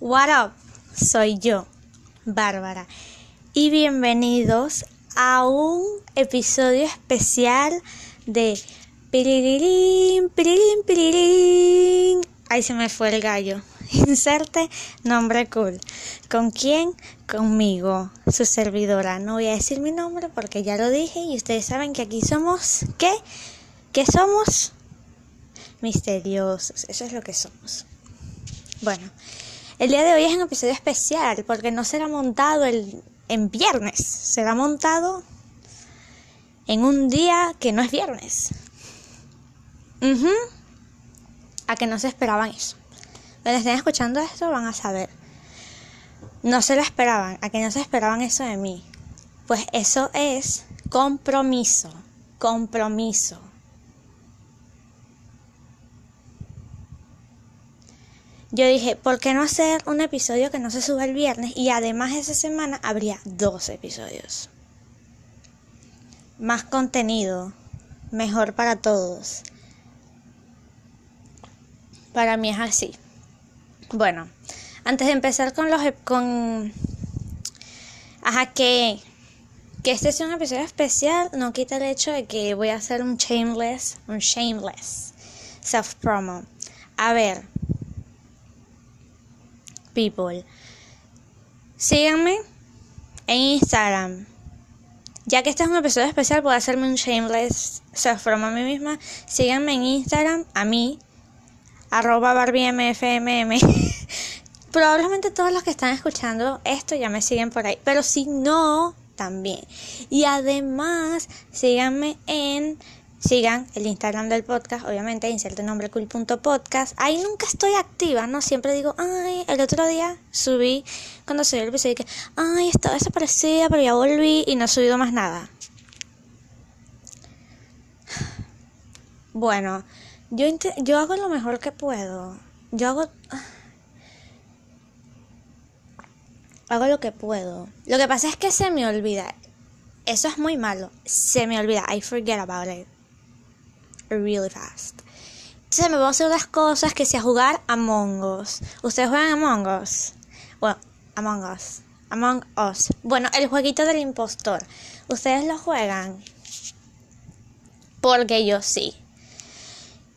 What up? Soy yo, Bárbara. Y bienvenidos a un episodio especial de Pirirín, Pirirín, Pirirín. Ahí se me fue el gallo. Inserte nombre cool. ¿Con quién? Conmigo, su servidora. No voy a decir mi nombre porque ya lo dije y ustedes saben que aquí somos. ¿Qué? ¿Qué somos? Misteriosos. Eso es lo que somos. Bueno, el día de hoy es un episodio especial porque no será montado el, en viernes, será montado en un día que no es viernes. Mhm. A que no se esperaban eso. Cuando estén escuchando esto van a saber. No se lo esperaban, a que no se esperaban eso de mí. Pues eso es compromiso, compromiso. Yo dije, ¿por qué no hacer un episodio que no se suba el viernes? Y además esa semana habría dos episodios. Más contenido, mejor para todos. Para mí es así. Bueno, antes de empezar con los... con... Ajá, que... Que este sea un episodio especial no quita el hecho de que voy a hacer un shameless, un shameless self-promo. A ver, people. Síganme en Instagram. Ya que este es un episodio especial, puedo hacerme un shameless self from a mí misma. Síganme en Instagram, a mí, arroba BarbieMFMM. Probablemente todos los que están escuchando esto ya me siguen por ahí. Pero si no, también. Y además, síganme en Sigan el Instagram del podcast, obviamente, inserte nombre cool.podcast. Ahí nunca estoy activa, ¿no? Siempre digo, ay, el otro día subí, cuando subí el episodio, que, ay, estaba desaparecida, pero ya volví y no he subido más nada. Bueno, yo, yo hago lo mejor que puedo. Yo hago... Hago lo que puedo. Lo que pasa es que se me olvida. Eso es muy malo. Se me olvida. I forget about it really fast. Entonces me voy a hacer las cosas que sea jugar Among Us. ¿Ustedes juegan Among Us? Bueno, Among Us. Among Us. Bueno, el jueguito del impostor. ¿Ustedes lo juegan? Porque yo sí.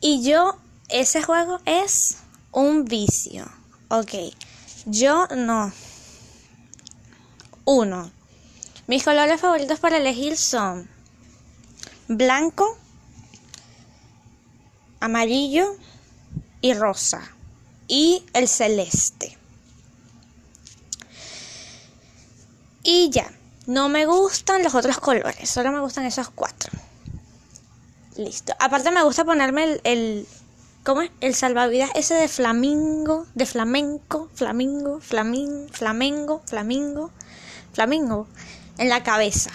Y yo, ese juego es un vicio. Ok. Yo no. Uno. Mis colores favoritos para elegir son blanco, amarillo y rosa y el celeste. Y ya, no me gustan los otros colores, solo me gustan esos cuatro. Listo. Aparte me gusta ponerme el, ¿cómo es? El salvavidas ese de flamingo, de flamenco, flamingo, flamin, flamengo, flamingo, flamingo en la cabeza.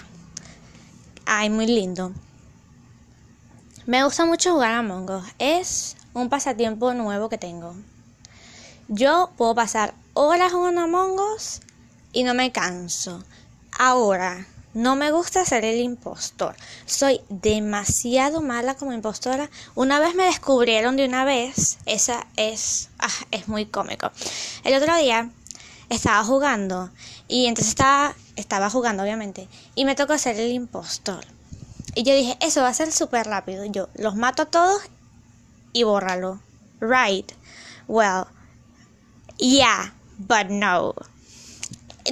Ay, muy lindo. Me gusta mucho jugar a Among Us. Es un pasatiempo nuevo que tengo. Yo puedo pasar horas jugando a Among Us y no me canso. Ahora, no me gusta ser el impostor. Soy demasiado mala como impostora. Una vez me descubrieron de una vez. Esa es. Ah, es muy cómico. El otro día estaba jugando. Y entonces estaba, estaba jugando, obviamente. Y me tocó ser el impostor. Y yo dije, eso va a ser súper rápido. Yo los mato a todos y bórralo. Right. Well, yeah, but no.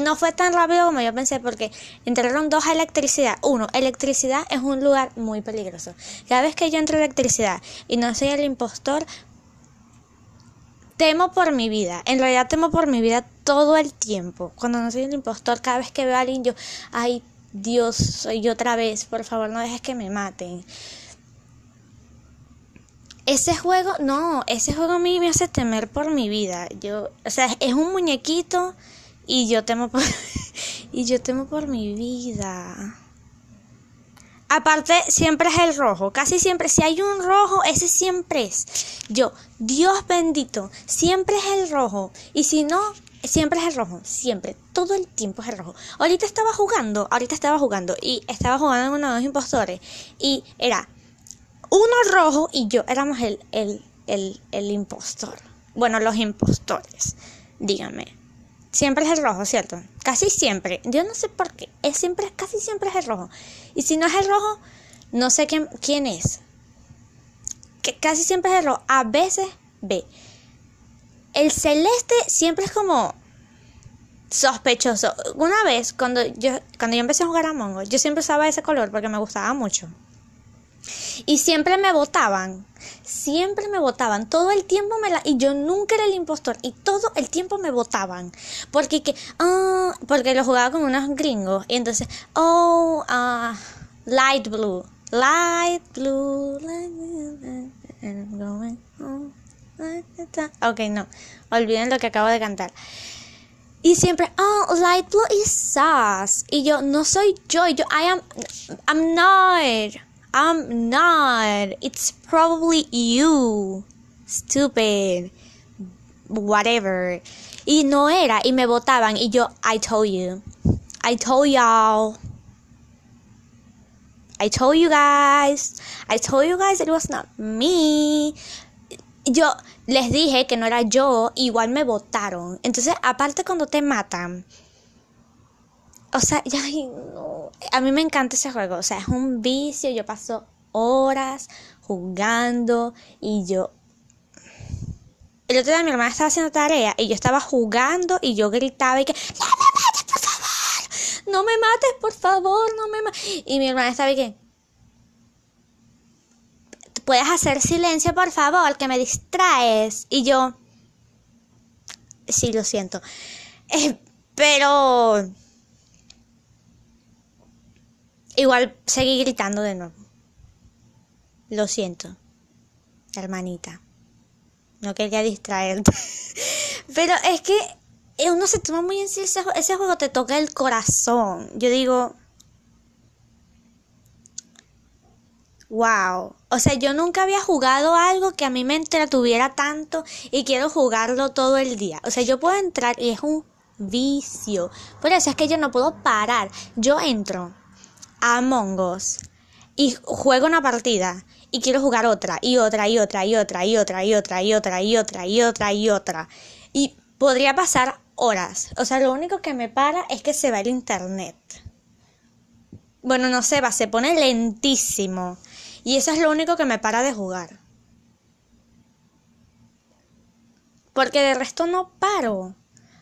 No fue tan rápido como yo pensé porque entraron dos a electricidad. Uno, electricidad es un lugar muy peligroso. Cada vez que yo entro a electricidad y no soy el impostor, temo por mi vida. En realidad temo por mi vida todo el tiempo. Cuando no soy el impostor, cada vez que veo a alguien, yo, ay, Dios, soy yo otra vez, por favor no dejes que me maten. Ese juego, no, ese juego a mí me hace temer por mi vida. Yo, o sea, es un muñequito y yo temo por y yo temo por mi vida. Aparte, siempre es el rojo. Casi siempre, si hay un rojo, ese siempre es. Yo, Dios bendito, siempre es el rojo. Y si no, Siempre es el rojo, siempre, todo el tiempo es el rojo. Ahorita estaba jugando, ahorita estaba jugando y estaba jugando uno de los impostores y era uno rojo y yo éramos el, el, el, el impostor. Bueno, los impostores. Díganme. Siempre es el rojo, ¿cierto? Casi siempre. Yo no sé por qué. Es siempre, casi siempre es el rojo. Y si no es el rojo, no sé quién, quién es. Que casi siempre es el rojo. A veces B. El celeste siempre es como sospechoso. Una vez, cuando yo, cuando yo empecé a jugar a Mongo, yo siempre usaba ese color porque me gustaba mucho. Y siempre me votaban. Siempre me votaban. Todo el tiempo me la. Y yo nunca era el impostor. Y todo el tiempo me votaban. Porque que. ah, porque lo jugaba con unos gringos. Y entonces. Oh, ah, light blue. Light blue. Light blue. and going home. Ok, no. Olviden lo que acabo de cantar. Y siempre, oh, light blue is sus. Y yo, no soy yo. yo, I am. I'm not. I'm not. It's probably you. Stupid. Whatever. Y no era. Y me votaban. Y yo, I told you. I told y'all. I told you guys. I told you guys it was not me. Yo les dije que no era yo, igual me votaron. Entonces, aparte cuando te matan, o sea, ya, no. a mí me encanta ese juego, o sea, es un vicio, yo paso horas jugando y yo... El otro día mi hermana estaba haciendo tarea y yo estaba jugando y yo gritaba y que... ¡No me mates, por favor! ¡No me mates, por favor! ¡No me mates! Y mi hermana estaba y que... ¿Puedes hacer silencio, por favor? Que me distraes. Y yo... Sí, lo siento. Eh, pero... Igual seguí gritando de nuevo. Lo siento, hermanita. No quería distraerte. Pero es que uno se toma muy en serio ese juego, te toca el corazón. Yo digo, wow. O sea, yo nunca había jugado algo que a mí me entretuviera tanto y quiero jugarlo todo el día. O sea, yo puedo entrar y es un vicio. Por eso es que yo no puedo parar. Yo entro a Among Us y juego una partida y quiero jugar otra y otra y otra y otra y otra y otra y otra y otra y otra y otra y podría pasar horas. O sea, lo único que me para es que se va el internet. Bueno, no se va, se pone lentísimo. Y eso es lo único que me para de jugar. Porque de resto no paro. O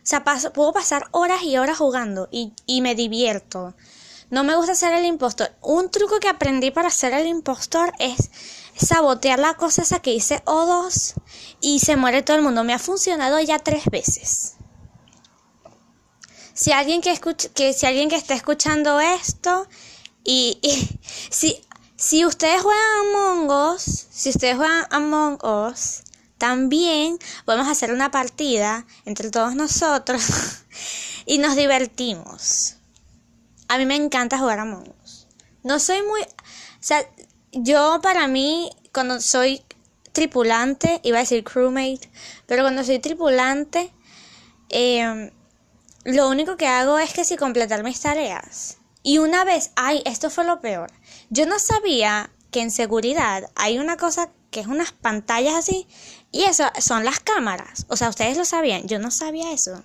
sea, puedo pasar horas y horas jugando y, y me divierto. No me gusta ser el impostor. Un truco que aprendí para ser el impostor es sabotear la cosa esa que hice O2 y se muere todo el mundo. Me ha funcionado ya tres veces. Si alguien que escucha, que si alguien que está escuchando esto y, y si, si ustedes juegan Among Us, si ustedes juegan Among Us, también podemos hacer una partida entre todos nosotros y nos divertimos. A mí me encanta jugar Among Us. No soy muy... O sea, yo para mí, cuando soy tripulante, iba a decir crewmate, pero cuando soy tripulante, eh, lo único que hago es que si completar mis tareas. Y una vez, ay, esto fue lo peor. Yo no sabía que en seguridad hay una cosa que es unas pantallas así, y eso son las cámaras. O sea, ustedes lo sabían, yo no sabía eso.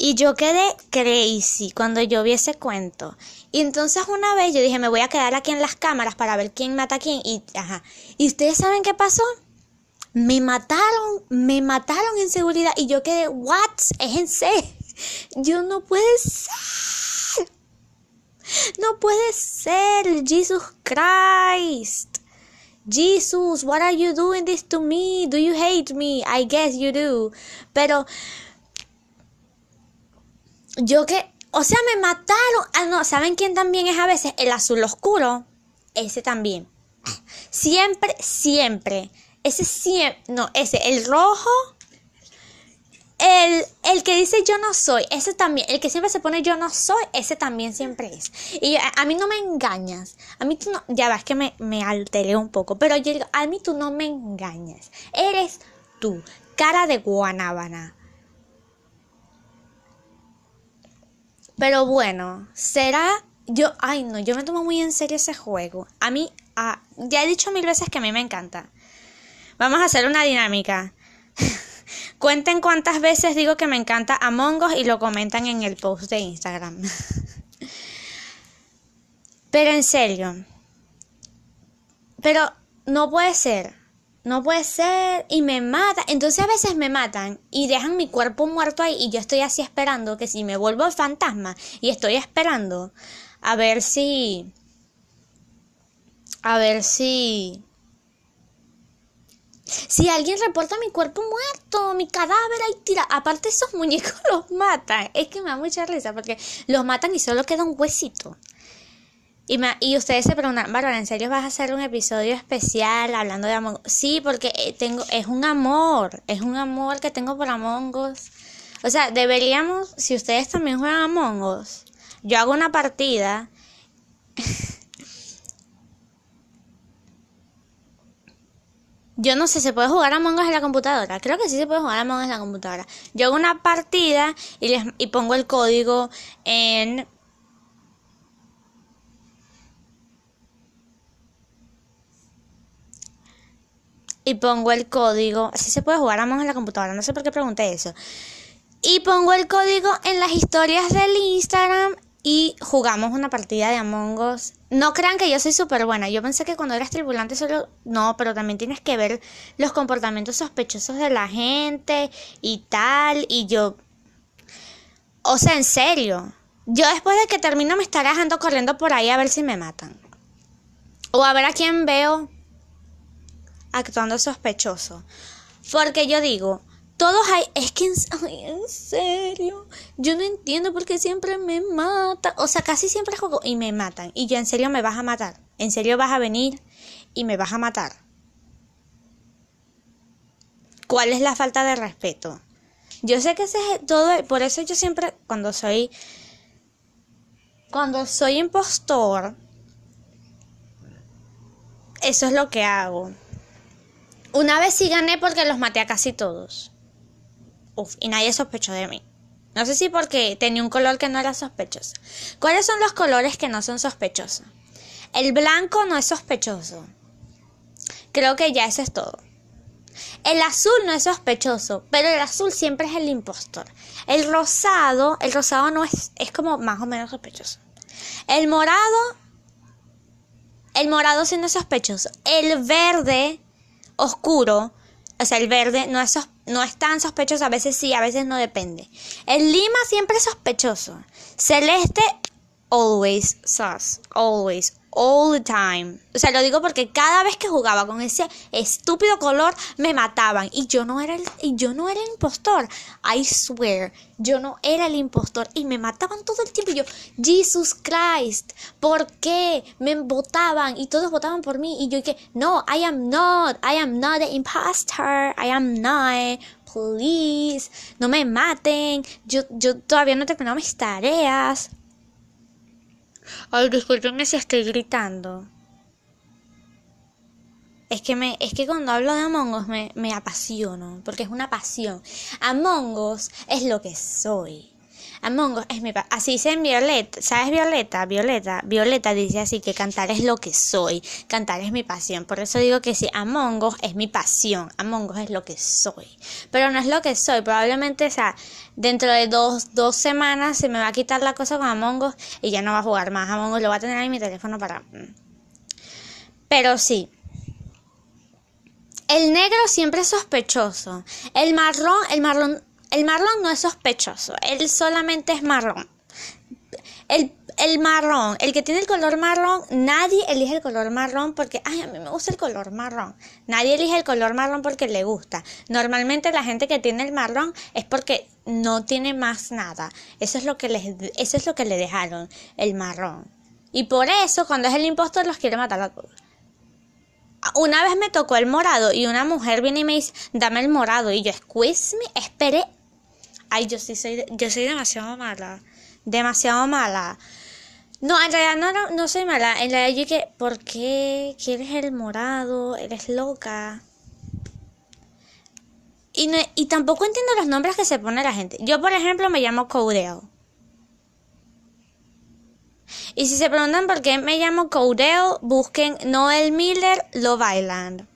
Y yo quedé crazy cuando yo vi ese cuento. Y entonces una vez yo dije, me voy a quedar aquí en las cámaras para ver quién mata a quién. Y, ajá. ¿Y ustedes saben qué pasó? Me mataron, me mataron en seguridad. Y yo quedé, what? Es en serio. Yo no puede ser. No puede ser. Jesus Christ. Jesus, what are you doing this to me? Do you hate me? I guess you do. Pero yo que, o sea, me mataron. Ah, no, ¿saben quién también es a veces? El azul oscuro. Ese también. Siempre, siempre. Ese siempre, no, ese, el rojo. El, el que dice yo no soy, ese también, el que siempre se pone yo no soy, ese también siempre es. Y a, a mí no me engañas, a mí tú no, ya ves que me, me alteré un poco, pero yo digo, a mí tú no me engañas, eres tú, cara de guanábana. Pero bueno, será yo, ay no, yo me tomo muy en serio ese juego. A mí, ah, ya he dicho mil veces que a mí me encanta. Vamos a hacer una dinámica. Cuenten cuántas veces digo que me encanta Among Us y lo comentan en el post de Instagram. Pero en serio. Pero no puede ser. No puede ser. Y me mata. Entonces a veces me matan y dejan mi cuerpo muerto ahí y yo estoy así esperando que si me vuelvo el fantasma y estoy esperando a ver si... A ver si... Si alguien reporta mi cuerpo muerto, mi cadáver ahí tira. Aparte esos muñecos los matan. Es que me da mucha risa porque los matan y solo queda un huesito. Y, y ustedes se preguntan, Bárbara, ¿en serio vas a hacer un episodio especial hablando de Among Us? Sí, porque eh, tengo, es un amor, es un amor que tengo por Among Us. O sea, deberíamos, si ustedes también juegan Among Us, yo hago una partida. Yo no sé, ¿se puede jugar a Us en la computadora? Creo que sí se puede jugar a Us en la computadora. Yo hago una partida y, les, y pongo el código en... Y pongo el código... Sí se puede jugar a Us en la computadora, no sé por qué pregunté eso. Y pongo el código en las historias del Instagram y jugamos una partida de Among. No crean que yo soy súper buena. Yo pensé que cuando eras tripulante solo... No, pero también tienes que ver los comportamientos sospechosos de la gente y tal. Y yo... O sea, en serio. Yo después de que termino me estaré dejando corriendo por ahí a ver si me matan. O a ver a quién veo actuando sospechoso. Porque yo digo, todos hay, es que en, serio, yo no entiendo por qué siempre me matan. O sea, casi siempre juego y me matan. Y yo en serio me vas a matar. En serio vas a venir y me vas a matar. ¿Cuál es la falta de respeto? Yo sé que ese es todo, por eso yo siempre cuando soy cuando soy impostor eso es lo que hago. Una vez sí gané porque los maté a casi todos y nadie sospechó de mí. No sé si porque tenía un color que no era sospechoso. ¿Cuáles son los colores que no son sospechosos? El blanco no es sospechoso. Creo que ya eso es todo. El azul no es sospechoso, pero el azul siempre es el impostor. El rosado, el rosado no es, es como más o menos sospechoso. El morado, el morado sí no es sospechoso. El verde oscuro o sea, el verde no es, no es tan sospechoso, a veces sí, a veces no depende. El lima siempre es sospechoso. Celeste, always sus, always, all the time. O sea, lo digo porque cada vez que jugaba con ese estúpido color me mataban y yo no era el, y yo no era el impostor. I swear, yo no era el impostor y me mataban todo el tiempo y yo, Jesus Christ, ¿por qué me votaban y todos votaban por mí y yo que no, I am not, I am not the impostor, I am not. Please, no me maten. Yo, yo todavía no he terminado mis tareas. Ay, disculpenme si estoy gritando. Es que, me, es que cuando hablo de Among Us me, me apasiono, porque es una pasión. Among Us es lo que soy. Among es mi así dice en Violeta, ¿sabes Violeta? Violeta, Violeta dice así que cantar es lo que soy, cantar es mi pasión. Por eso digo que sí, Among Us es mi pasión, Among Us es lo que soy. Pero no es lo que soy, probablemente, o sea, dentro de dos, dos semanas se me va a quitar la cosa con Among Us y ya no va a jugar más Among Us, lo va a tener en mi teléfono para... Mm. Pero sí, el negro siempre es sospechoso. El marrón, el marrón el marrón no es sospechoso, él solamente es marrón. El, el, marrón, el que tiene el color marrón, nadie elige el color marrón porque, ay, a mí me gusta el color marrón. Nadie elige el color marrón porque le gusta. Normalmente la gente que tiene el marrón es porque no tiene más nada. Eso es lo que les, eso es lo que le dejaron, el marrón. Y por eso, cuando es el impostor, los quiere matar a todos. Una vez me tocó el morado y una mujer viene y me dice, dame el morado. Y yo, squeeze me, esperé Ay, yo sí soy, yo soy demasiado mala. Demasiado mala. No, en realidad no, no soy mala. En realidad yo que, ¿por qué quieres el morado? Eres loca. Y, y tampoco entiendo los nombres que se pone la gente. Yo, por ejemplo, me llamo Codeo. Y si se preguntan por qué me llamo Codeo, busquen Noel Miller Love Island.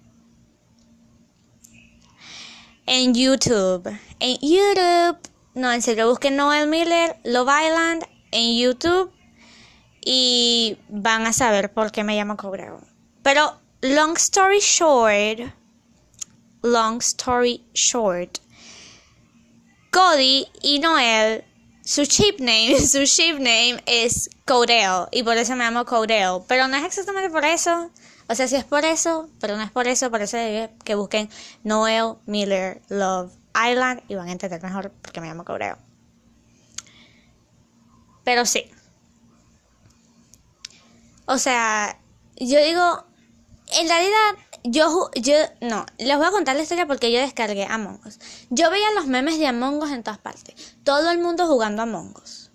En YouTube. En YouTube. No, en serio, busquen Noel Miller, Love Island en YouTube y van a saber por qué me llamo Cobreo. Pero, long story short, long story short, Cody y Noel, su chip name, su chip name es Codell y por eso me llamo Codell. Pero no es exactamente por eso. O sea, si es por eso, pero no es por eso, por eso que busquen Noel Miller Love Island y van a entender mejor porque me llamo Codell. Pero sí. O sea, yo digo, en realidad, yo, yo, no, les voy a contar la historia porque yo descargué Among Us. Yo veía los memes de Among Us en todas partes. Todo el mundo jugando Among Us.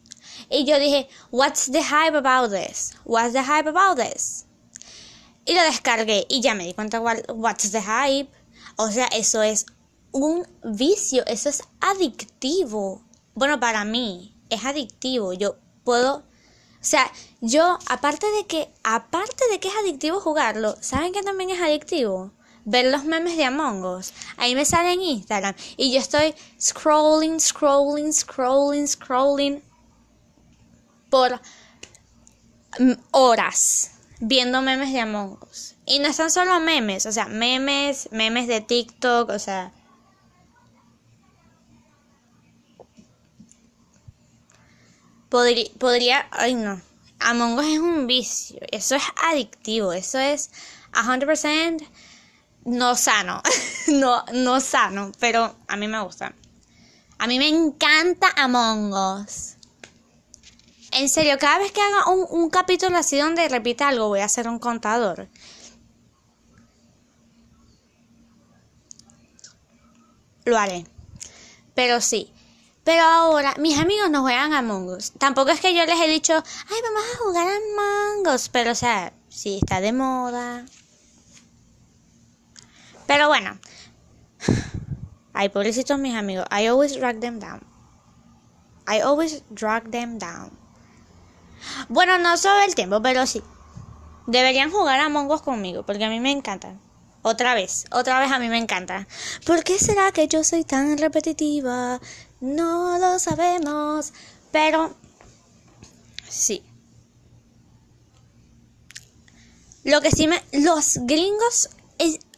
Y yo dije, what's the hype about this? What's the hype about this? Y lo descargué y ya me di cuenta, what's the hype? O sea, eso es un vicio, eso es adictivo. Bueno, para mí es adictivo. Yo puedo o sea, yo, aparte de que, aparte de que es adictivo jugarlo, ¿saben que también es adictivo? Ver los memes de Among Us. Ahí me sale en Instagram. Y yo estoy scrolling, scrolling, scrolling, scrolling. Por horas viendo memes de Among Us. Y no están solo memes, o sea, memes, memes de TikTok, o sea, podría, podría, ay no, Among Us es un vicio, eso es adictivo, eso es 100% no sano, no, no sano, pero a mí me gusta. A mí me encanta Among Us. En serio, cada vez que haga un, capítulo así donde repita algo, voy a hacer un contador. Lo haré. Pero sí, pero ahora mis amigos no juegan a Us. Tampoco es que yo les he dicho, ay, vamos a jugar a Among Us. Pero, o sea, sí está de moda. Pero bueno. Ay, pobrecitos mis amigos. I always drag them down. I always drag them down. Bueno, no solo el tiempo, pero sí. Deberían jugar a Us conmigo, porque a mí me encanta. Otra vez, otra vez a mí me encanta. ¿Por qué será que yo soy tan repetitiva? No lo sabemos, pero sí. Lo que sí me... Los gringos...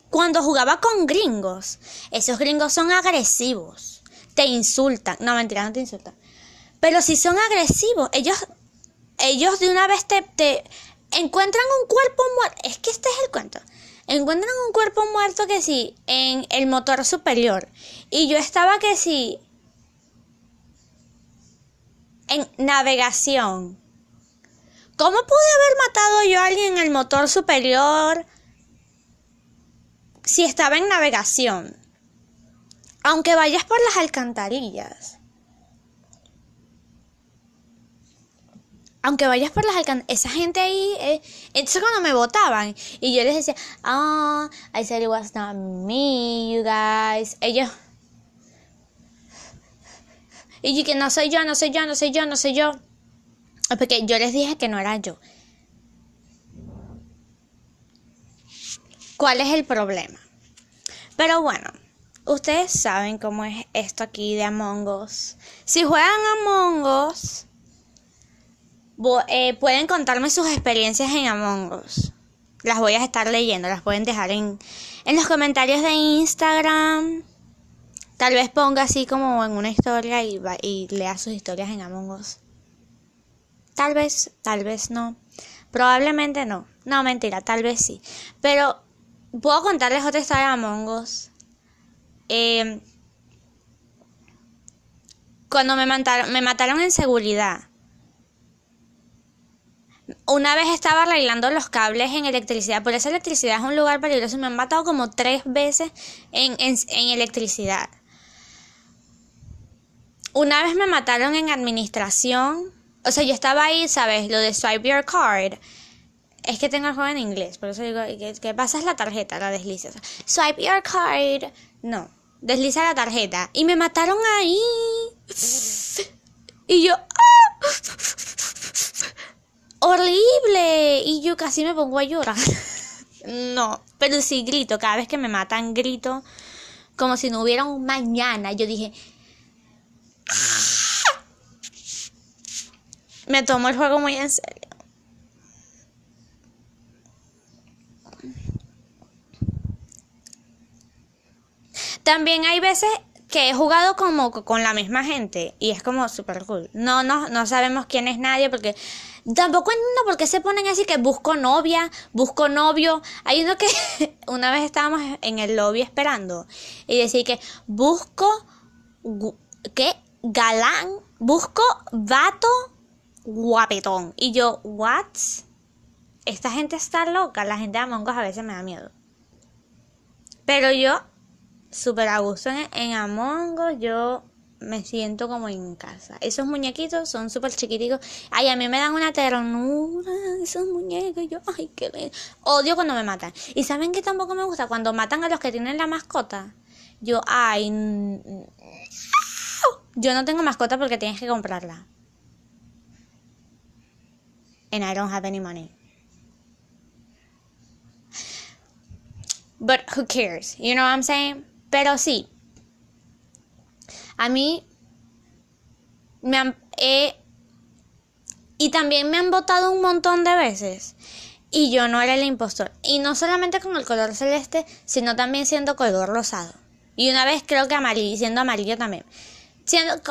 cuando jugaba con gringos, esos gringos son agresivos. Te insultan. No, mentira, no te insultan. Pero si son agresivos, ellos... Ellos de una vez te, te encuentran un cuerpo muerto. Es que este es el cuento. Encuentran un cuerpo muerto que sí, en el motor superior. Y yo estaba que sí, en navegación. ¿Cómo pude haber matado yo a alguien en el motor superior si estaba en navegación? Aunque vayas por las alcantarillas. Aunque vayas por las alcantarillas, esa gente ahí, eh, entonces cuando me votaban y yo les decía, ah, I said it was not me, you guys, ellos y que no soy yo, no soy yo, no soy yo, no soy yo. Porque yo les dije que no era yo. ¿Cuál es el problema? Pero bueno, ustedes saben cómo es esto aquí de Among Us. Si juegan Among Us, eh, pueden contarme sus experiencias en Among Us. Las voy a estar leyendo, las pueden dejar en, en los comentarios de Instagram Tal vez ponga así como en una historia y, lea sus historias en Among Us. Tal vez, tal vez no. Probablemente no. No, mentira, tal vez sí. Pero puedo contarles otra historia de Among Us. Eh, cuando me mataron en seguridad. Una vez estaba arreglando los cables en electricidad. Por eso electricidad es un lugar peligroso. Me han matado como tres veces en, en electricidad. Una vez me mataron en administración. O sea, yo estaba ahí, ¿sabes? Lo de swipe your card. Es que tengo el juego en inglés, por eso digo que, pasas la tarjeta, la deslizas. Swipe your card. No, desliza la tarjeta. Y me mataron ahí. Y yo... ¡ah! ¡Horrible! Y yo casi me pongo a llorar. no, pero sí grito. Cada vez que me matan, grito como si no hubiera un mañana. Yo dije, "Ah". me tomo el juego muy en serio. También hay veces que he jugado como con la misma gente y es como súper cool. No, no, no sabemos quién es nadie porque tampoco entiendo por qué se ponen así que busco novia, busco novio. Hay uno que una vez estábamos en el lobby esperando y decía que busco, ¿qué? Galán, busco vato guapetón. Y yo, ¿what? Esta gente está loca. La gente de Among Us a veces me da miedo. Pero yo súper a gusto en, en Among yo me siento como en casa. Esos muñequitos son súper chiquiticos. Ay, a mí me dan una ternura esos muñecos. Yo, ay, qué lindo. Odio cuando me matan. Y saben que tampoco me gusta cuando matan a los que tienen la mascota. Yo, ay, yo no tengo mascota porque tienes que comprarla. And I don't have any money. But who cares? You know what I'm saying? Pero sí. A mí me han y también me han votado un montón de veces y yo no era el impostor. Y no solamente con el color celeste, sino también siendo color rosado. Y una vez creo que amarillo, siendo amarillo también. Siendo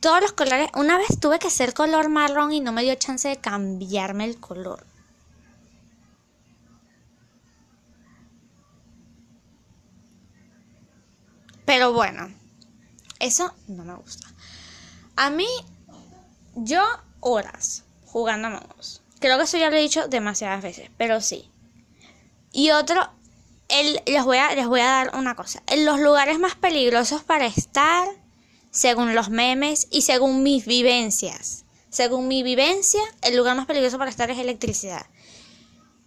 todos los colores, una vez tuve que ser color marrón y no me dio chance de cambiarme el color. Pero bueno, eso no me gusta. A mí, yo horas jugando a Us. Creo que eso ya lo he dicho demasiadas veces, pero sí. Y otro, el, les, voy a, les voy a dar una cosa. En los lugares más peligrosos para estar, según los memes y según mis vivencias. Según mi vivencia, el lugar más peligroso para estar es electricidad.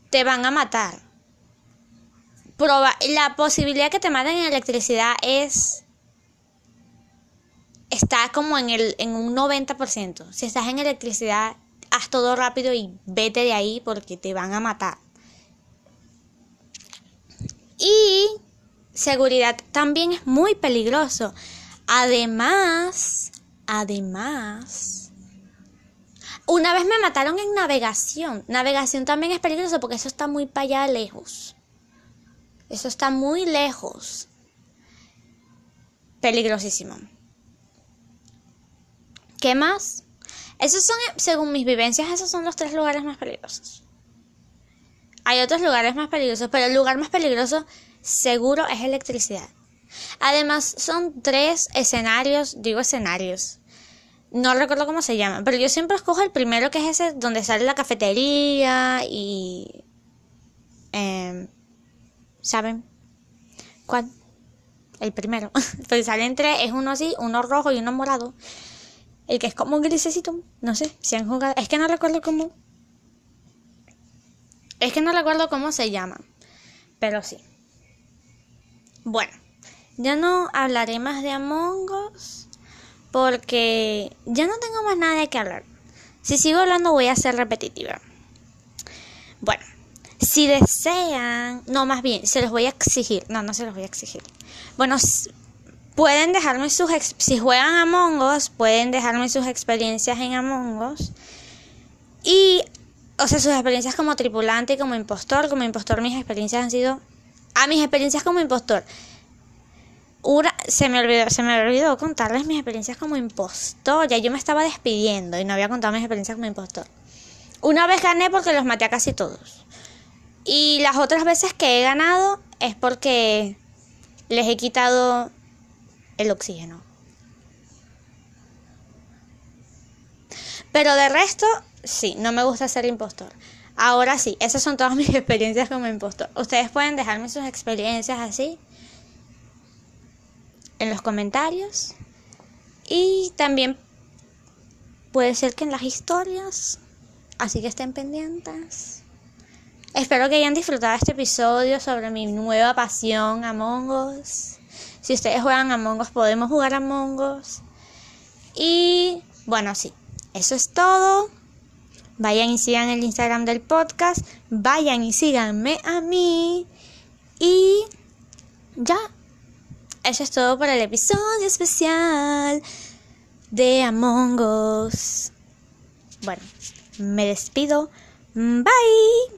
Te van a matar. Proba- la posibilidad que te maten en electricidad es está como en el en un 90%. Si estás en electricidad, haz todo rápido y vete de ahí porque te van a matar. Y seguridad también es muy peligroso. Además, además, una vez me mataron en navegación. Navegación también es peligroso porque eso está muy para allá lejos. Eso está muy lejos. Peligrosísimo. ¿Qué más? Esos son, según mis vivencias, esos son los tres lugares más peligrosos. Hay otros lugares más peligrosos, pero el lugar más peligroso seguro es electricidad. Además, son tres escenarios, digo escenarios. No recuerdo cómo se llaman, pero yo siempre escojo el primero que es ese donde sale la cafetería y... em, ¿Saben? ¿Cuál? El primero. Pues salen tres, es uno así, uno rojo y uno morado. El que es como grisecito, no sé, si han jugado, es que no recuerdo cómo. Es que no recuerdo cómo se llama, pero sí. Bueno, ya no hablaré más de Among Us porque ya no tengo más nada de qué hablar. Si sigo hablando voy a ser repetitiva. Bueno, si desean, no, más bien, se los voy a exigir. No, no se los voy a exigir. Bueno, pueden dejarme sus si juegan Among Us, pueden dejarme sus experiencias en Among Us. Y o sea, sus experiencias como tripulante y como impostor, como impostor mis experiencias han sido a mis experiencias como impostor. Una, se me olvidó, se me olvidó contarles mis experiencias como impostor. Ya yo me estaba despidiendo y no había contado mis experiencias como impostor. Una vez gané porque los maté a casi todos. Y las otras veces que he ganado es porque les he quitado el oxígeno. Pero de resto, sí, no me gusta ser impostor. Ahora sí, esas son todas mis experiencias como impostor. Ustedes pueden dejarme sus experiencias así en los comentarios. Y también puede ser que en las historias. Así que estén pendientes. Espero que hayan disfrutado este episodio sobre mi nueva pasión Among Us. Si ustedes juegan Among Us, podemos jugar Among Us. Y bueno, sí, eso es todo. Vayan y sigan el Instagram del podcast. Vayan y síganme a mí. Y ya, eso es todo por el episodio especial de Among Us. Bueno, me despido. Bye.